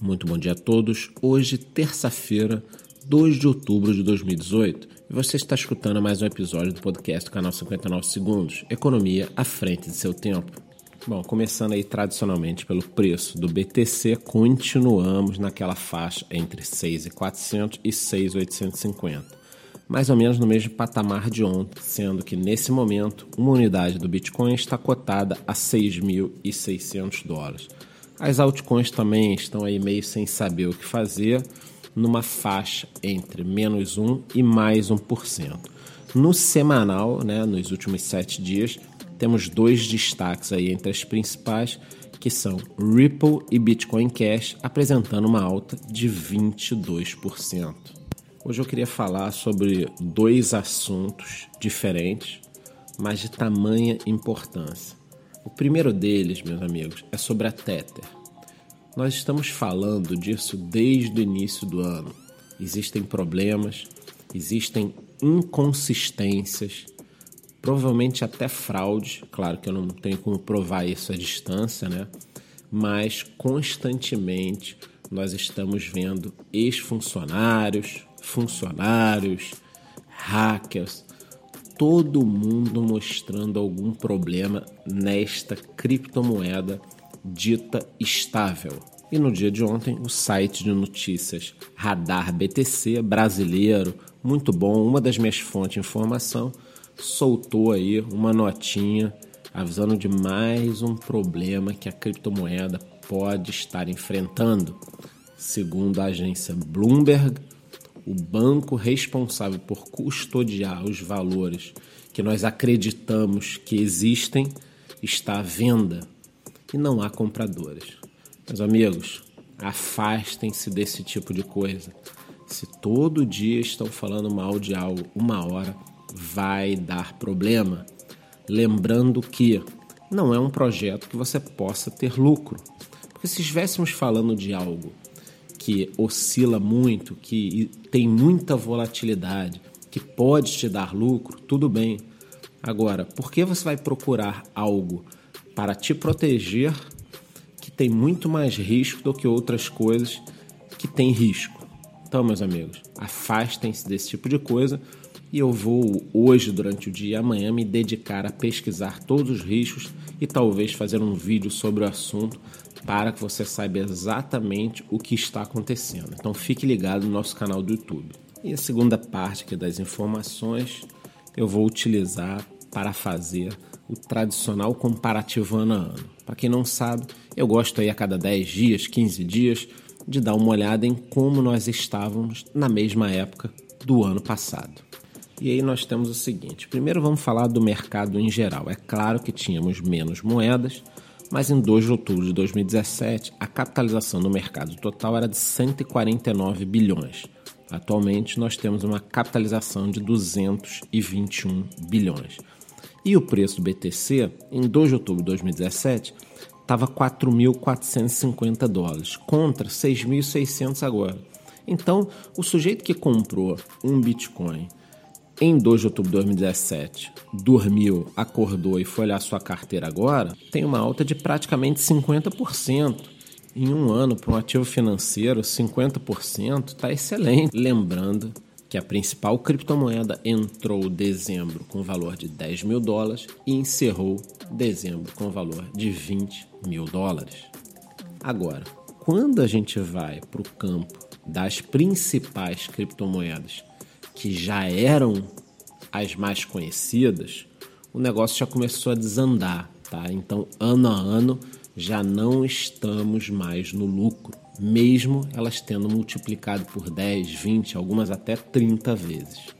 Muito bom dia a todos. Hoje, terça-feira, 2 de outubro de 2018, e você está escutando mais um episódio do podcast do canal 59 Segundos Economia à frente de seu tempo. Bom, começando aí tradicionalmente pelo preço do BTC, continuamos naquela faixa entre 6.400 e 6.850 mais ou menos no mesmo patamar de ontem, sendo que nesse momento uma unidade do Bitcoin está cotada a 6.600 dólares. As altcoins também estão aí meio sem saber o que fazer, numa faixa entre menos 1 e mais 1%. No semanal, né, nos últimos sete dias, temos dois destaques aí entre as principais, que são Ripple e Bitcoin Cash, apresentando uma alta de 22%. Hoje eu queria falar sobre dois assuntos diferentes, mas de tamanha importância. O primeiro deles, meus amigos, é sobre a Tether. Nós estamos falando disso desde o início do ano. Existem problemas, existem inconsistências, provavelmente até fraude. Claro que eu não tenho como provar isso à distância, né? Mas constantemente nós estamos vendo ex-funcionários, funcionários, hackers, todo mundo mostrando algum problema nesta criptomoeda dita estável. E no dia de ontem, o site de notícias Radar BTC brasileiro, muito bom, uma das minhas fontes de informação, soltou aí uma notinha avisando de mais um problema que a criptomoeda pode estar enfrentando. Segundo a agência Bloomberg, o banco responsável por custodiar os valores que nós acreditamos que existem está à venda e não há compradores. Meus amigos, afastem-se desse tipo de coisa. Se todo dia estão falando mal de algo uma hora, vai dar problema. Lembrando que não é um projeto que você possa ter lucro. Porque se estivéssemos falando de algo que oscila muito, que tem muita volatilidade, que pode te dar lucro, tudo bem. Agora, por que você vai procurar algo para te proteger que tem muito mais risco do que outras coisas que têm risco? Então, meus amigos, afastem-se desse tipo de coisa e eu vou hoje, durante o dia e amanhã, me dedicar a pesquisar todos os riscos e talvez fazer um vídeo sobre o assunto para que você saiba exatamente o que está acontecendo. Então fique ligado no nosso canal do YouTube. E a segunda parte aqui das informações eu vou utilizar para fazer o tradicional comparativo ano a ano. Para quem não sabe, eu gosto aí a cada 10 dias, 15 dias, de dar uma olhada em como nós estávamos na mesma época do ano passado. E aí nós temos o seguinte: primeiro vamos falar do mercado em geral. É claro que tínhamos menos moedas, mas em 2 de outubro de 2017, a capitalização do mercado total era de 149 bilhões. Atualmente, nós temos uma capitalização de 221 bilhões. E o preço do BTC, em 2 de outubro de 2017, estava 4.450 dólares, contra 6.600 agora. Então, o sujeito que comprou um Bitcoin em 2 de outubro de 2017 dormiu, acordou e foi olhar sua carteira agora, tem uma alta de praticamente 50%. Em um ano, para um ativo financeiro, 50% está excelente. Lembrando que a principal criptomoeda entrou dezembro com valor de 10 mil dólares e encerrou dezembro com valor de 20 mil dólares. Agora, quando a gente vai para o campo das principais criptomoedas que já eram as mais conhecidas, o negócio já começou a desandar, tá? Então, ano a ano, já não estamos mais no lucro, mesmo elas tendo multiplicado por 10, 20, algumas até 30 vezes.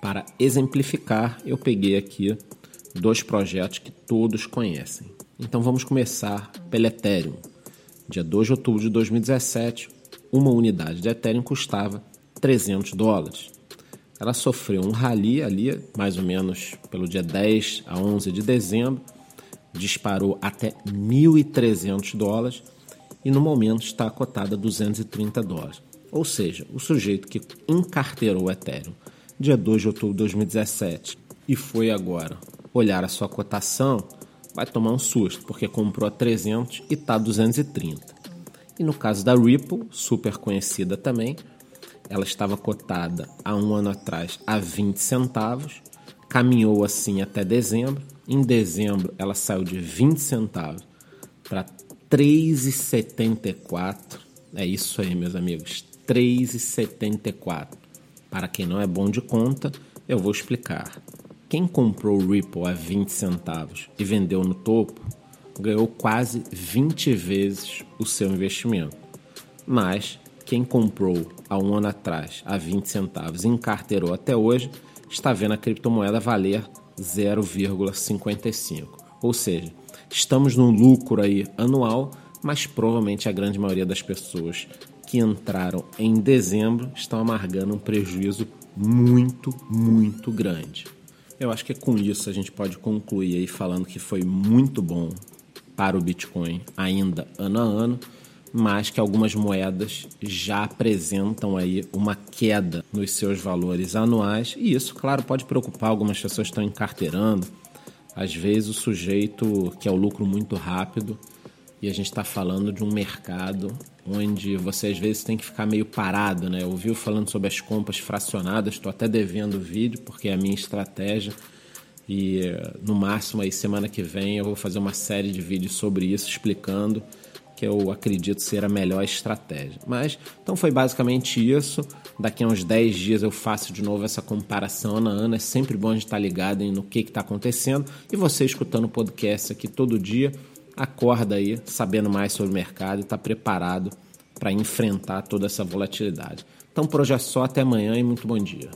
Para exemplificar, eu peguei aqui dois projetos que todos conhecem. Então vamos começar pelo Ethereum. Dia 2 de outubro de 2017, uma unidade de Ethereum custava 300 dólares ela sofreu um rally ali, mais ou menos pelo dia 10 a 11 de dezembro, disparou até 1.300 dólares e no momento está cotada a 230 dólares. Ou seja, o sujeito que encarteirou o Ethereum dia 2 de outubro de 2017 e foi agora olhar a sua cotação, vai tomar um susto, porque comprou a 300 e está a 230. E no caso da Ripple, super conhecida também, ela estava cotada há um ano atrás a 20 centavos, caminhou assim até dezembro. Em dezembro, ela saiu de 20 centavos para 3,74. É isso aí, meus amigos, 3,74. Para quem não é bom de conta, eu vou explicar. Quem comprou o Ripple a 20 centavos e vendeu no topo, ganhou quase 20 vezes o seu investimento. Mas quem comprou há um ano atrás a 20 centavos e encarteirou até hoje, está vendo a criptomoeda valer 0,55. Ou seja, estamos no lucro aí anual, mas provavelmente a grande maioria das pessoas que entraram em dezembro estão amargando um prejuízo muito, muito grande. Eu acho que é com isso a gente pode concluir aí falando que foi muito bom para o Bitcoin ainda ano a ano, mas que algumas moedas já apresentam aí uma queda nos seus valores anuais e isso, claro, pode preocupar algumas pessoas que estão encarteirando. Às vezes o sujeito quer o lucro muito rápido e a gente está falando de um mercado onde você às vezes tem que ficar meio parado, né? Eu vi falando sobre as compras fracionadas, estou até devendo o vídeo porque é a minha estratégia e no máximo aí semana que vem eu vou fazer uma série de vídeos sobre isso explicando que eu acredito ser a melhor estratégia. Mas então foi basicamente isso. Daqui a uns 10 dias eu faço de novo essa comparação ano a ano. É sempre bom a gente estar ligado no que está acontecendo. E você escutando o podcast aqui todo dia, acorda aí sabendo mais sobre o mercado e está preparado para enfrentar toda essa volatilidade. Então por hoje é só, até amanhã e muito bom dia.